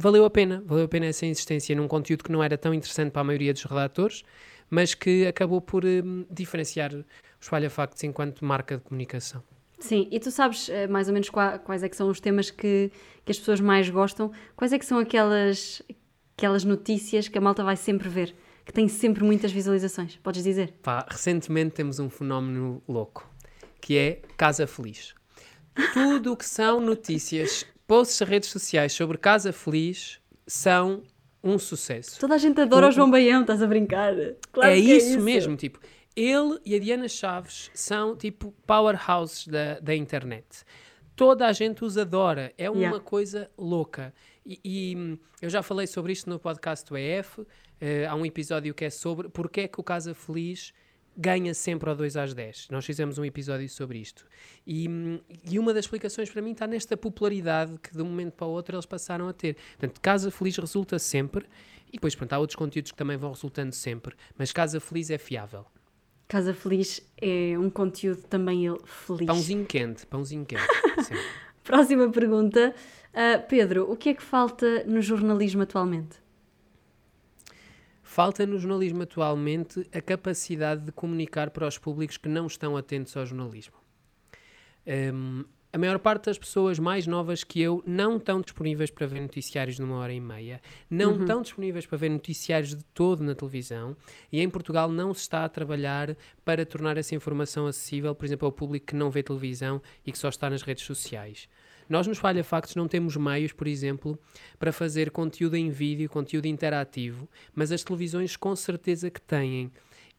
valeu a pena, valeu a pena essa insistência num conteúdo que não era tão interessante para a maioria dos redatores, mas que acabou por um, diferenciar os Falha Factos enquanto marca de comunicação. Sim, e tu sabes uh, mais ou menos quais, quais é que são os temas que, que as pessoas mais gostam? Quais é que são aquelas, aquelas notícias que a malta vai sempre ver? Que tem sempre muitas visualizações, podes dizer? Pá, recentemente temos um fenómeno louco, que é Casa Feliz. Tudo o que são notícias posts nas redes sociais sobre Casa Feliz são um sucesso. Toda a gente adora o, o João Baião, estás a brincar? Claro é, isso é isso mesmo, tipo, ele e a Diana Chaves são tipo powerhouses da, da internet. Toda a gente os adora, é uma yeah. coisa louca. E, e, hum, eu já falei sobre isto no podcast do EF. Uh, há um episódio que é sobre porque é que o Casa Feliz ganha sempre ao 2 às 10. Nós fizemos um episódio sobre isto. E, e, uma das explicações para mim está nesta popularidade que de um momento para o outro eles passaram a ter. Portanto, Casa Feliz resulta sempre, e depois, pronto, há outros conteúdos que também vão resultando sempre, mas Casa Feliz é fiável. Casa Feliz é um conteúdo também ele feliz. Pãozinho quente, pãozinho quente. Próxima pergunta. Uh, Pedro, o que é que falta no jornalismo atualmente? Falta no jornalismo atualmente a capacidade de comunicar para os públicos que não estão atentos ao jornalismo. Um, a maior parte das pessoas mais novas que eu não estão disponíveis para ver noticiários numa hora e meia, não uhum. estão disponíveis para ver noticiários de todo na televisão e em Portugal não se está a trabalhar para tornar essa informação acessível, por exemplo, ao público que não vê televisão e que só está nas redes sociais. Nós nos Falha Factos não temos meios, por exemplo, para fazer conteúdo em vídeo, conteúdo interativo, mas as televisões com certeza que têm.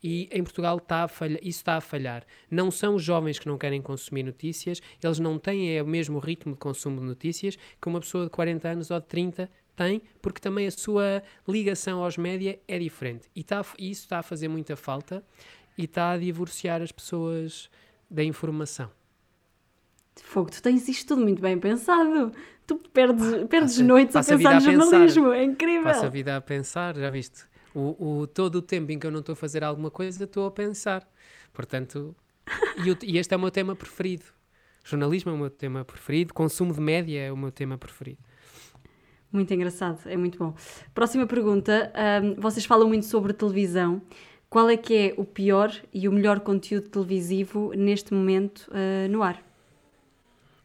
E em Portugal está falha, isso está a falhar. Não são os jovens que não querem consumir notícias, eles não têm é, o mesmo ritmo de consumo de notícias que uma pessoa de 40 anos ou de 30 tem, porque também a sua ligação aos média é diferente. E está, isso está a fazer muita falta e está a divorciar as pessoas da informação. Fogo, tu tens isto tudo muito bem pensado. Tu perdes, perdes passa, noites passa a pensar no jornalismo, pensar. é incrível. Passa a vida a pensar, já viste? O, o, todo o tempo em que eu não estou a fazer alguma coisa, estou a pensar. Portanto, e, e este é o meu tema preferido. Jornalismo é o meu tema preferido, consumo de média é o meu tema preferido. Muito engraçado, é muito bom. Próxima pergunta. Um, vocês falam muito sobre televisão. Qual é que é o pior e o melhor conteúdo televisivo neste momento uh, no ar?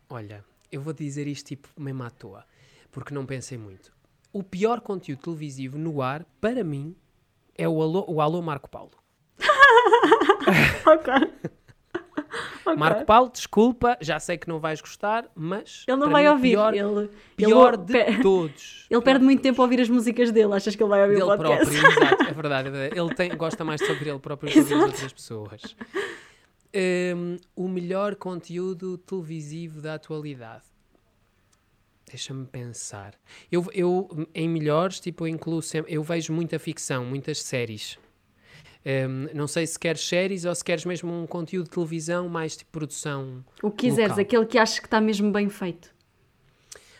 Olha, eu vou dizer isto tipo mesmo à toa, porque não pensei muito. O pior conteúdo televisivo no ar, para mim, é o Alô, o Alô Marco Paulo. ok. Okay. Marco Paulo, desculpa, já sei que não vais gostar, mas. Ele não vai mim, ouvir. Pior, ele, pior ele, de pe... todos. Ele perde muito tempo a ouvir as músicas dele. Achas que ele vai ouvir dele o podcast? próprio, exato. É verdade, é verdade. Ele tem, gosta mais de ouvir ele próprio do que as outras pessoas um, o melhor conteúdo televisivo da atualidade. Deixa-me pensar. Eu, eu, em melhores, tipo, eu incluo sempre. Eu vejo muita ficção, muitas séries. Um, não sei se queres séries ou se queres mesmo um conteúdo de televisão mais tipo produção. O que quiseres, local. aquele que achas que está mesmo bem feito.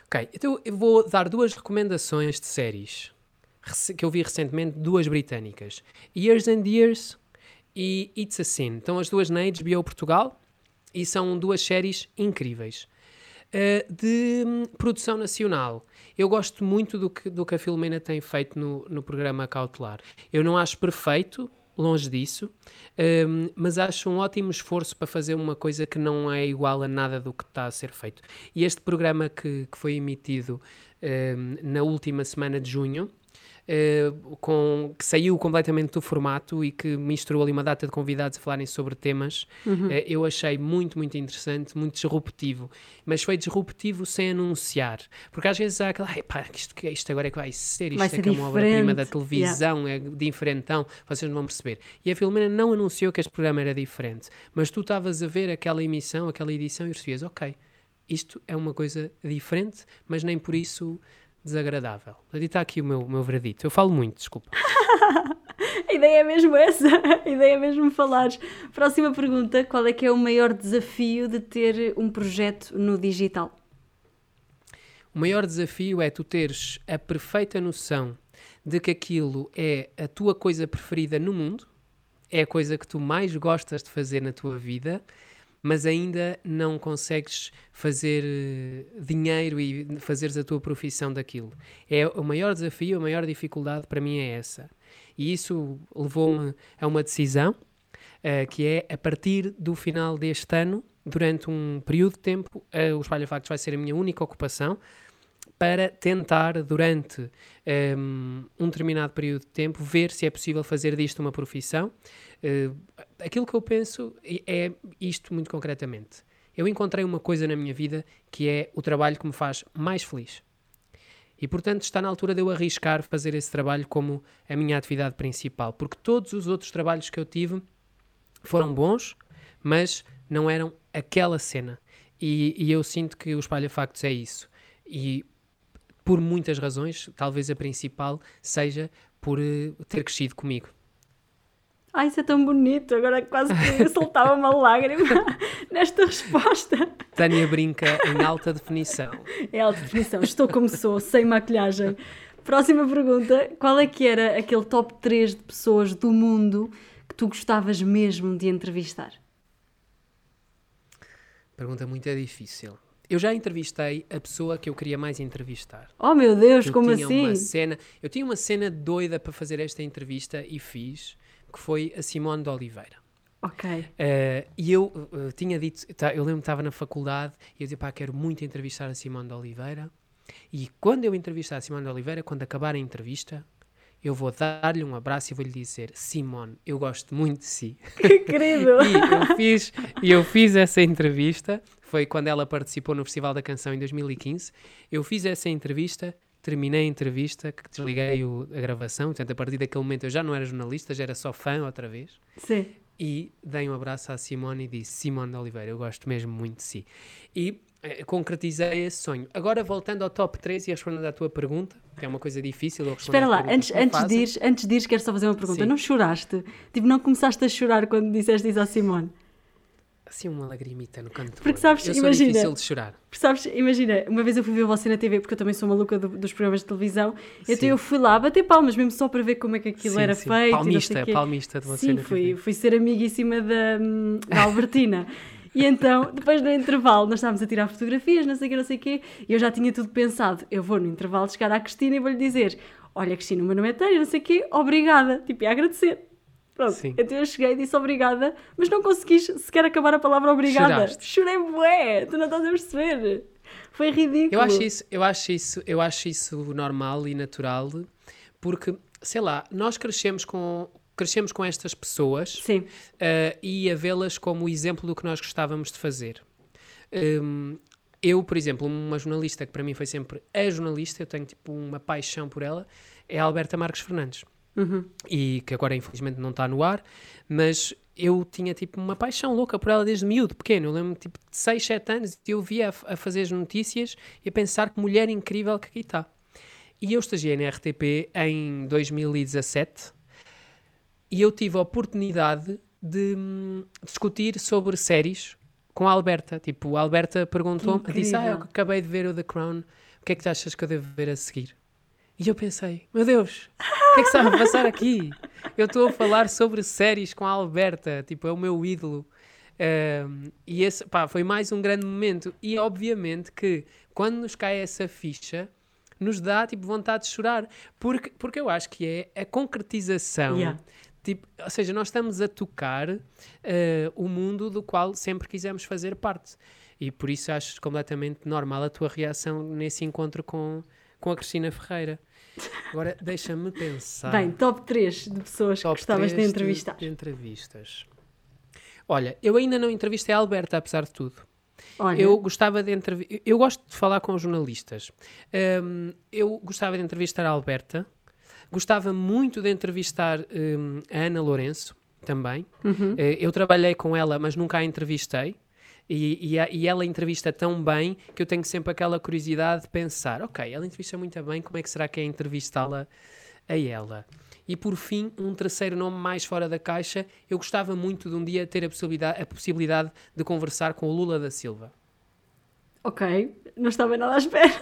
Ok, então eu vou dar duas recomendações de séries que eu vi recentemente, duas britânicas: Years and Years e It's a Sin. Estão as duas na HBO Portugal e são duas séries incríveis. Uh, de hum, produção nacional. Eu gosto muito do que, do que a Filomena tem feito no, no programa Cautelar. Eu não acho perfeito, longe disso, um, mas acho um ótimo esforço para fazer uma coisa que não é igual a nada do que está a ser feito. E este programa que, que foi emitido um, na última semana de junho uh, com, que saiu completamente do formato e que misturou ali uma data de convidados a falarem sobre temas. Uhum. Uh, eu achei muito, muito interessante, muito disruptivo. Mas foi disruptivo sem anunciar. Porque às vezes há aquela, pá, isto, isto agora é que vai ser, isto vai é ser que é uma obra-prima da televisão, yeah. é diferentão, vocês não vão perceber. E a Filomena não anunciou que este programa era diferente. Mas tu estavas a ver aquela emissão, aquela edição e percebias, ok, isto é uma coisa diferente, mas nem por isso desagradável. E está aqui o meu, o meu veredito. Eu falo muito, desculpa. a ideia é mesmo essa. A ideia é mesmo falar. Próxima pergunta: qual é que é o maior desafio de ter um projeto no digital? O maior desafio é tu teres a perfeita noção de que aquilo é a tua coisa preferida no mundo, é a coisa que tu mais gostas de fazer na tua vida mas ainda não consegues fazer eh, dinheiro e fazeres a tua profissão daquilo. É o maior desafio, a maior dificuldade para mim é essa. E isso levou-me a uma decisão, uh, que é a partir do final deste ano, durante um período de tempo, uh, o Espalha Factos vai ser a minha única ocupação para tentar, durante um, ehm, um, determinado período de tempo, ver se é possível fazer disto uma profissão. Uh, aquilo que eu penso é isto muito concretamente. Eu encontrei uma coisa na minha vida que é o trabalho que me faz mais feliz. E portanto está na altura de eu arriscar fazer esse trabalho como a minha atividade principal, porque todos os outros trabalhos que eu tive foram bons, mas não eram aquela cena. E, e eu sinto que o Espalha Factos é isso. E por muitas razões, talvez a principal seja por uh, ter crescido comigo. Ai, isso é tão bonito, agora quase que soltava uma lágrima nesta resposta. Tânia brinca em alta definição. É alta definição, estou como sou, sem maquilhagem. Próxima pergunta: qual é que era aquele top 3 de pessoas do mundo que tu gostavas mesmo de entrevistar? Pergunta muito difícil. Eu já entrevistei a pessoa que eu queria mais entrevistar. Oh meu Deus, eu como tinha assim? Uma cena, eu tinha uma cena doida para fazer esta entrevista e fiz, que foi a Simone de Oliveira. Ok. Uh, e eu uh, tinha dito, tá, eu lembro que estava na faculdade e eu disse, pá, quero muito entrevistar a Simone de Oliveira. E quando eu entrevistar a Simone de Oliveira, quando acabar a entrevista, eu vou dar-lhe um abraço e vou-lhe dizer: Simone, eu gosto muito de si. Que querido! e eu fiz, eu fiz essa entrevista foi quando ela participou no Festival da Canção em 2015. Eu fiz essa entrevista, terminei a entrevista, que desliguei o, a gravação, portanto, a partir daquele momento eu já não era jornalista, já era só fã outra vez. Sim. E dei um abraço à Simone e disse: Simone de Oliveira, eu gosto mesmo muito de si. E eh, concretizei esse sonho. Agora, voltando ao top 3 e respondendo à tua pergunta, que é uma coisa difícil. Espera lá, antes, antes, de ir, antes de ir, quero só fazer uma pergunta. Sim. Não choraste? Tipo, não começaste a chorar quando disseste isso à Simone? Assim uma lagrimita no canto. Porque sabes, eu imagina, difícil de chorar. Porque sabes, imagina, uma vez eu fui ver você na TV, porque eu também sou maluca do, dos programas de televisão, sim. então eu fui lá bater palmas, mesmo só para ver como é que aquilo sim, era sim. feito. Palmista, palmista de você Sim, fui, fui ser amiguíssima da, da Albertina. E então, depois no intervalo, nós estávamos a tirar fotografias, não sei o que, não sei o quê, e eu já tinha tudo pensado. Eu vou no intervalo chegar à Cristina e vou-lhe dizer: Olha, Cristina, o meu nome é Tânia, não sei o quê, obrigada. Tipo, e agradecer. Pronto, Sim. então eu cheguei e disse obrigada, mas não consegui sequer acabar a palavra obrigada. Choraste. Chorei bué, tu não estás a perceber. Foi ridículo. Eu acho isso, eu acho isso, eu acho isso normal e natural, porque, sei lá, nós crescemos com crescemos com estas pessoas uh, e a vê-las como exemplo do que nós gostávamos de fazer. Um, eu, por exemplo, uma jornalista que para mim foi sempre a jornalista, eu tenho tipo uma paixão por ela, é a Alberta Marques Fernandes. Uhum. E que agora infelizmente não está no ar, mas eu tinha tipo uma paixão louca por ela desde miúdo, pequeno. Eu lembro tipo de 6, 7 anos e eu via a, a, fazer as notícias e a pensar que mulher incrível que aqui está. E eu estagiei na RTP em 2017 e eu tive a oportunidade de hum, discutir sobre séries com a Alberta. Tipo, a Alberta perguntou-me, disse: Ah, eu acabei de ver o The Crown, o que é que tu achas que eu devo ver a seguir? E eu pensei, meu Deus, o que é que está a passar aqui? Eu estou a falar sobre séries com a Alberta, tipo, é o meu ídolo. Um, e esse, pá, foi mais um grande momento. E obviamente que quando nos cai essa ficha, nos dá tipo vontade de chorar, porque, porque eu acho que é a concretização. Yeah. Tipo, ou seja, nós estamos a tocar uh, o mundo do qual sempre quisemos fazer parte. E por isso acho completamente normal a tua reação nesse encontro com, com a Cristina Ferreira. Agora, deixa-me pensar. Bem, top 3 de pessoas top que gostavas de entrevistar. De, entrevistas. Olha, eu ainda não entrevistei a Alberta, apesar de tudo. Olha. Eu gostava de entrevistar. Eu gosto de falar com jornalistas. Um, eu gostava de entrevistar a Alberta. Gostava muito de entrevistar um, a Ana Lourenço também. Uhum. Uh, eu trabalhei com ela, mas nunca a entrevistei. E, e, e, ela entrevista tão bem que eu tenho sempre aquela curiosidade de pensar: ok, ela entrevista muito bem, como é que será que é entrevistá-la a ela? E por fim, um terceiro nome mais fora da caixa, eu gostava muito de um dia ter a possibilidade, a possibilidade de conversar com o Lula da Silva. Ok, não estava nada à espera.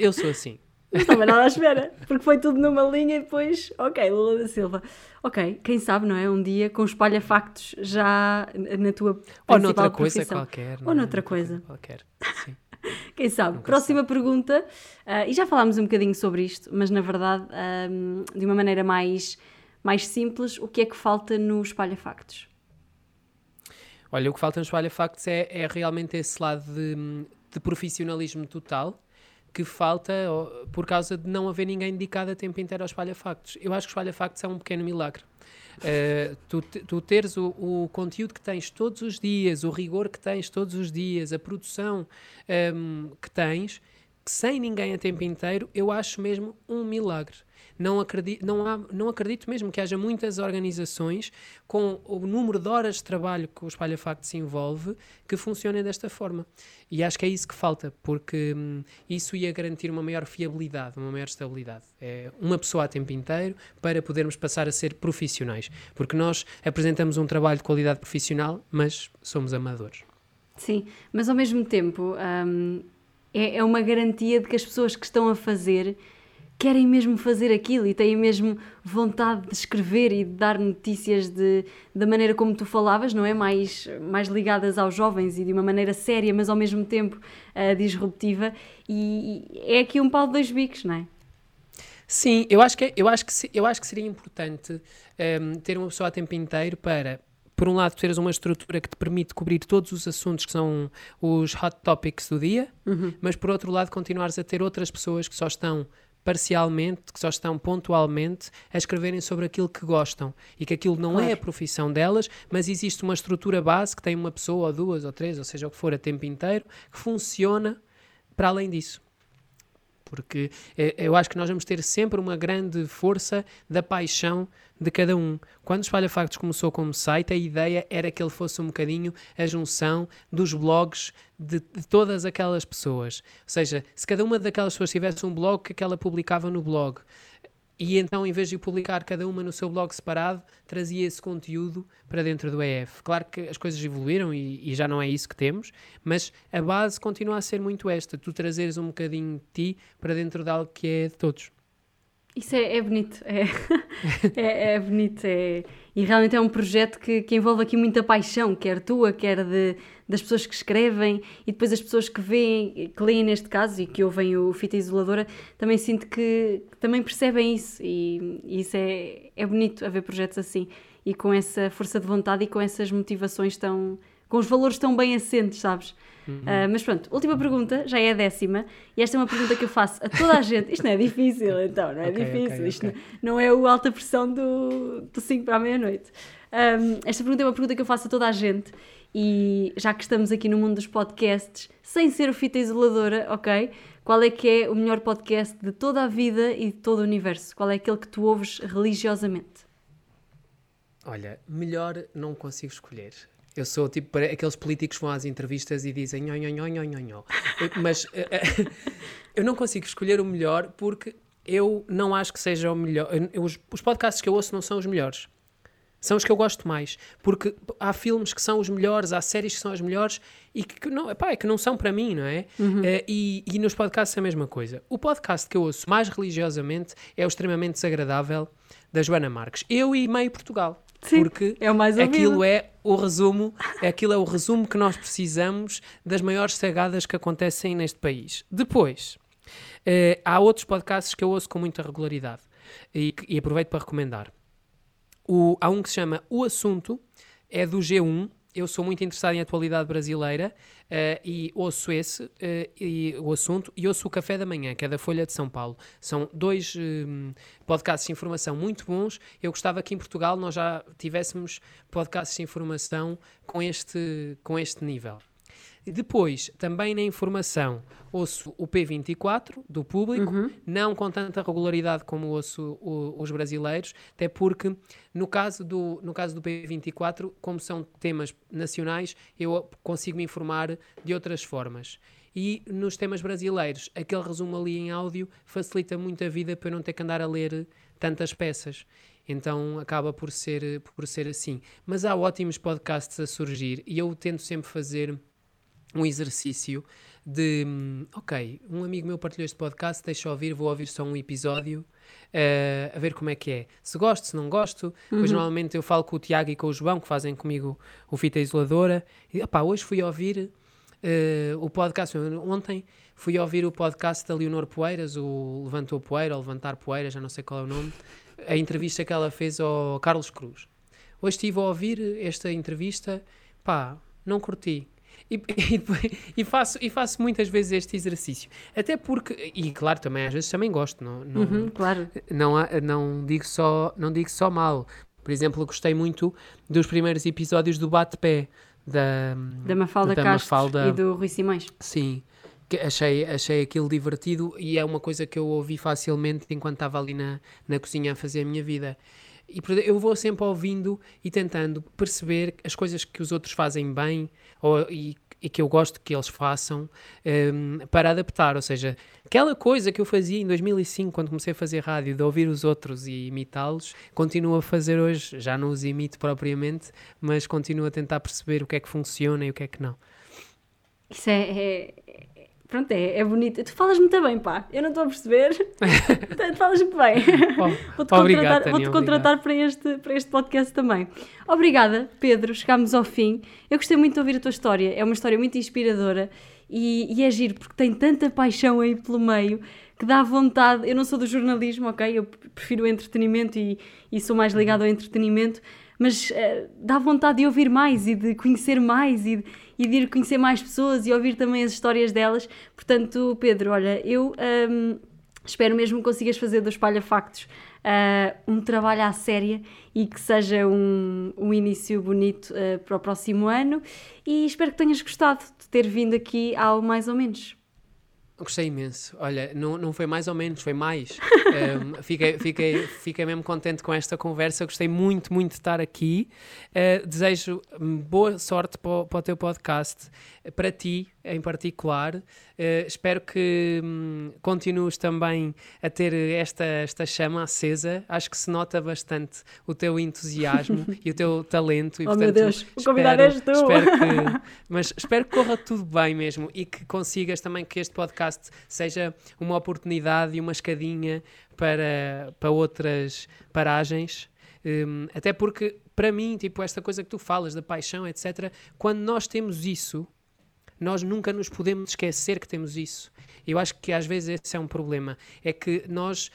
Eu sou assim. Não estava nada à espera, porque foi tudo numa linha e depois, ok, Lula da Silva. Ok, quem sabe, não é? Um dia com espalha-factos já na tua Ou noutra coisa qualquer. Ou noutra coisa. Qualquer, sim. Quem sabe? Nunca Próxima sabe. pergunta, uh, e já falámos um bocadinho sobre isto, mas na verdade, um, de uma maneira mais, mais simples, o que é que falta no espalha-factos? Olha, o que falta no espalha-factos é, é realmente esse lado de, de profissionalismo total que falta por causa de não haver ninguém dedicado a tempo inteiro aos espalha-factos. Eu acho que o espalha-factos é um pequeno milagre. Uh, tu, tu teres o, o, conteúdo que tens todos os dias, o rigor que tens todos os dias, a produção um, ehm, que tens, sem ninguém a tempo inteiro, eu acho mesmo um milagre. Não acredito, não, há, não acredito mesmo que haja muitas organizações com o número de horas de trabalho que o Espalha Facto se envolve que funcionem desta forma. E acho que é isso que falta, porque hum, isso ia garantir uma maior fiabilidade, uma maior estabilidade. É uma pessoa a tempo inteiro para podermos passar a ser profissionais. Porque nós apresentamos um trabalho de qualidade profissional, mas somos amadores. Sim, mas ao mesmo tempo hum, é, é uma garantia de que as pessoas que estão a fazer querem mesmo fazer aquilo e têm mesmo vontade de escrever e de dar notícias de, da maneira como tu falavas, não é? Mais, mais ligadas aos jovens e de uma maneira séria, mas ao mesmo tempo uh, disruptiva. E, e, é aqui um pau de dois bicos, não é? Sim, eu acho que, é, eu acho que, eu acho que seria importante um, ehm, ter uma pessoa a tempo inteiro para por um lado, teres uma estrutura que te permite cobrir todos os assuntos que são os hot topics do dia, uhum. mas por outro lado, continuares a ter outras pessoas que só estão parcialmente, que só estão pontualmente a escreverem sobre aquilo que gostam e que aquilo não é claro. é a profissão delas, mas existe uma estrutura base que tem uma pessoa ou duas ou três, ou seja o que for, a tempo inteiro, que funciona para além disso. Porque eh, eu acho que nós vamos ter sempre uma grande força da paixão de cada um. Quando o Espalha Factos começou como site, a ideia era que ele fosse um bocadinho a junção dos blogs de, de, todas aquelas pessoas. Ou seja, se cada uma daquelas pessoas tivesse um blog, que ela publicava no blog. E então, em vez de publicar cada uma no seu blog separado, trazia esse conteúdo para dentro do EF. Claro que as coisas evoluíram e, e, já não é isso que temos, mas a base continua a ser muito esta: tu trazeres um bocadinho de ti para dentro de algo que é de todos. Isso é, é bonito, é, é, é, bonito, é, e realmente é um projeto que, que envolve aqui muita paixão, quer tua, quer de, das pessoas que escrevem e depois as pessoas que veem, que leem neste caso e que ouvem o Fita Isoladora, também sinto que, também percebem isso e, e, isso é, é bonito haver projetos assim e com essa força de vontade e com essas motivações tão, com os valores tão bem assentes, sabes? Uhum. Uh, mas pronto, última pergunta, já é a décima, e esta é uma pergunta que eu faço a toda a gente. Isto não é difícil, então, não é okay, difícil. Okay, Isto okay. Não, é o alta pressão do 5 para a meia-noite. Um, esta pergunta é uma pergunta que eu faço a toda a gente, e já que estamos aqui no mundo dos podcasts, sem ser o fita isoladora, ok? Qual é que é o melhor podcast de toda a vida e de todo o universo? Qual é aquele que tu ouves religiosamente? Olha, melhor não consigo escolher. Eu sou tipo aqueles políticos que vão às entrevistas e dizem nho, nho, nho, nho, nho. Mas eh, eh, eu não consigo escolher o melhor porque eu não acho que seja o melhor. os, os podcasts que eu ouço não são os melhores. São os que eu gosto mais. Porque há filmes que são os melhores, há séries que são as melhores e que, não, epá, é que não são para mim, não é? Uhum. Uh, e, e nos podcasts é a mesma coisa. O podcast que eu ouço mais religiosamente é o extremamente desagradável da Joana Marques. Eu e meio Portugal. Sim, porque é o mais aquilo é o resumo, aquilo é o resumo que nós precisamos das maiores sagadas que acontecem neste país. Depois, uh, há outros podcasts que eu ouço com muita regularidade e, e aproveito para recomendar. O, há um que se chama O Assunto, é do G1, eu sou muito interessado em atualidade brasileira uh, e ouço esse uh, e, o assunto e ouço o Café da Manhã, que é da Folha de São Paulo. São dois um, podcasts de informação muito bons. Eu gostava que em Portugal nós já tivéssemos podcasts de informação com este, com este nível. Depois, também na informação, ouço o P24 do público, uhum. não com tanta regularidade como ouço o, os brasileiros, até porque no caso, do, no caso do P24, como são temas nacionais, eu consigo me informar de outras formas. E nos temas brasileiros, aquele resumo ali em áudio facilita muito a vida para eu não ter que andar a ler tantas peças. Então acaba por ser, por ser assim. Mas há ótimos podcasts a surgir e eu tento sempre fazer um exercício de ok, um amigo meu partilhou este podcast, deixa eu ouvir, vou ouvir só um episódio uh, a ver como é que é. Se gosto, se não gosto, uhum. depois normalmente eu falo com o Tiago e com o João que fazem comigo o Fita Isoladora e opá, hoje fui ouvir uh, o podcast, ontem fui ouvir o podcast da Leonor Poeiras, o Levantou Poeira, ou Levantar Poeira, já não sei qual é o nome, a entrevista que ela fez ao Carlos Cruz. Hoje estive a ouvir esta entrevista, pá, não curti e, e, e, faço, e faço muitas vezes este exercício. Até porque, e claro, também às vezes também gosto, não, não, uhum, claro. não, não, digo só, não digo só mal. Por exemplo, gostei muito dos primeiros episódios do Bate-Pé da, da Mafalda da Castro Mafalda, e do Rui Simões. Sim, achei, achei aquilo divertido e é uma coisa que eu ouvi facilmente enquanto estava ali na, na cozinha a fazer a minha vida. E eu vou sempre ouvindo e tentando perceber as coisas que os outros fazem bem ou, e, e que eu gosto que eles façam um, para adaptar. Ou seja, aquela coisa que eu fazia em 2005, quando comecei a fazer rádio, de ouvir os outros e imitá-los, continuo a fazer hoje. Já não os imito propriamente, mas continuo a tentar perceber o que é que funciona e o que é que não. Isso é, é, Pronto, é, é bonito. Tu falas muito bem, pá. Eu não estou a perceber. tu falas muito bem. Vou-te contratar, vou contratar para, este, para este podcast também. Obrigada, Pedro. Chegámos ao fim. Eu gostei muito de ouvir a tua história. É uma história muito inspiradora e, e é giro porque tem tanta paixão aí pelo meio que dá vontade. Eu não sou do jornalismo, ok? Eu prefiro o entretenimento e, e sou mais ligado ao entretenimento, mas uh, dá vontade de ouvir mais e de conhecer mais e, e de ir conhecer mais pessoas e ouvir também as histórias delas. Portanto, Pedro, olha, eu um, espero mesmo que consigas fazer dos Espalha Factos uh, um trabalho à séria e que seja um, um início bonito uh, para o próximo ano. E espero que tenhas gostado de ter vindo aqui ao mais ou menos. Gostei imenso. Olha, não, não foi mais ou menos, foi mais. um, fiquei, fiquei, fiquei mesmo contente com esta conversa. Gostei muito, muito de estar aqui. Uh, desejo boa sorte para o, para o teu podcast, para ti em particular. Uh, espero que um, continues também a ter esta, esta chama acesa. Acho que se nota bastante o teu entusiasmo e o teu talento. E, oh portanto, meu Deus, o convidado és tu! Espero que, mas espero que corra tudo bem mesmo e que consigas também que este podcast seja uma oportunidade e uma escadinha para, para outras paragens. Um, até porque, para mim, tipo, esta coisa que tu falas da paixão, etc., quando nós temos isso, nós nunca nos podemos esquecer que temos isso. Eu acho que às vezes esse é um problema. É que nós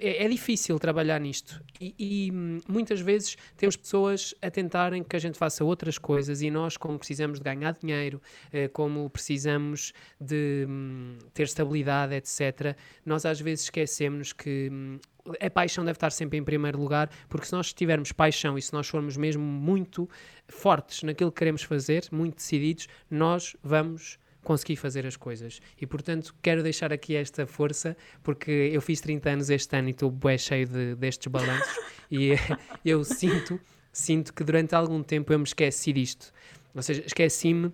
é, é difícil trabalhar nisto e, e, hum, muitas vezes temos pessoas a tentarem que a gente faça outras coisas e nós, como precisamos de ganhar dinheiro, eh, como precisamos de hum, ter estabilidade, etc., nós às vezes esquecemos que hum, a paixão deve estar sempre em primeiro lugar, porque se nós tivermos paixão e se nós formos mesmo muito fortes naquilo que queremos fazer, muito decididos, nós vamos conseguir fazer as coisas. E portanto, quero deixar aqui esta força, porque eu fiz 30 anos este ano e estou bué cheio de, destes balanços e eu sinto, sinto que durante algum tempo eu me esqueci disto. Ou seja, esqueci-me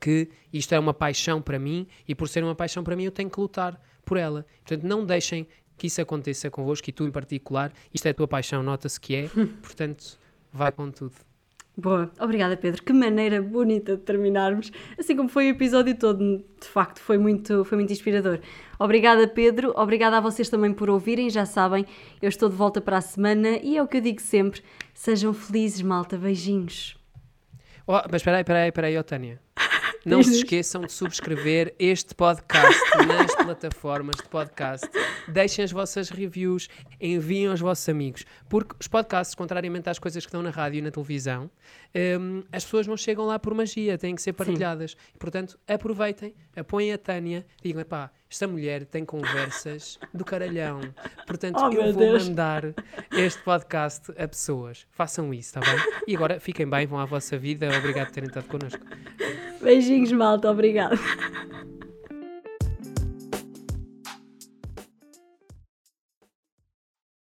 que isto é uma paixão para mim e por ser uma paixão para mim eu tenho que lutar por ela. Portanto, não deixem que isso aconteça convosco e tu em particular. Isto é a tua paixão, nota-se que é. Portanto, vai com tudo. Boa, obrigada Pedro. Que maneira bonita de terminarmos, assim como foi o episódio todo, de facto foi muito, foi muito inspirador. Obrigada Pedro, obrigada a vocês também por ouvirem, já sabem, eu estou de volta para a semana e é o que eu digo sempre, sejam felizes malta, beijinhos. Oh, mas espera aí, espera aí, espera aí, oh, Tânia. não se esqueçam de subscrever este podcast nas plataformas de podcast. Deixem as vossas reviews, enviem aos vossos amigos. Porque os podcasts, contrariamente às coisas que estão na rádio e na televisão, um, as pessoas não chegam lá por magia, têm que ser partilhadas. Sim. Portanto, aproveitem, apoiem a Tânia, digam, pá, esta mulher tem conversas do caralhão. Portanto, oh, eu vou Deus. mandar este podcast a pessoas. Façam isso, está bem? E agora fiquem bem, vão à vossa vida. Obrigado por terem estado connosco. Beijinhos, malta. Obrigado.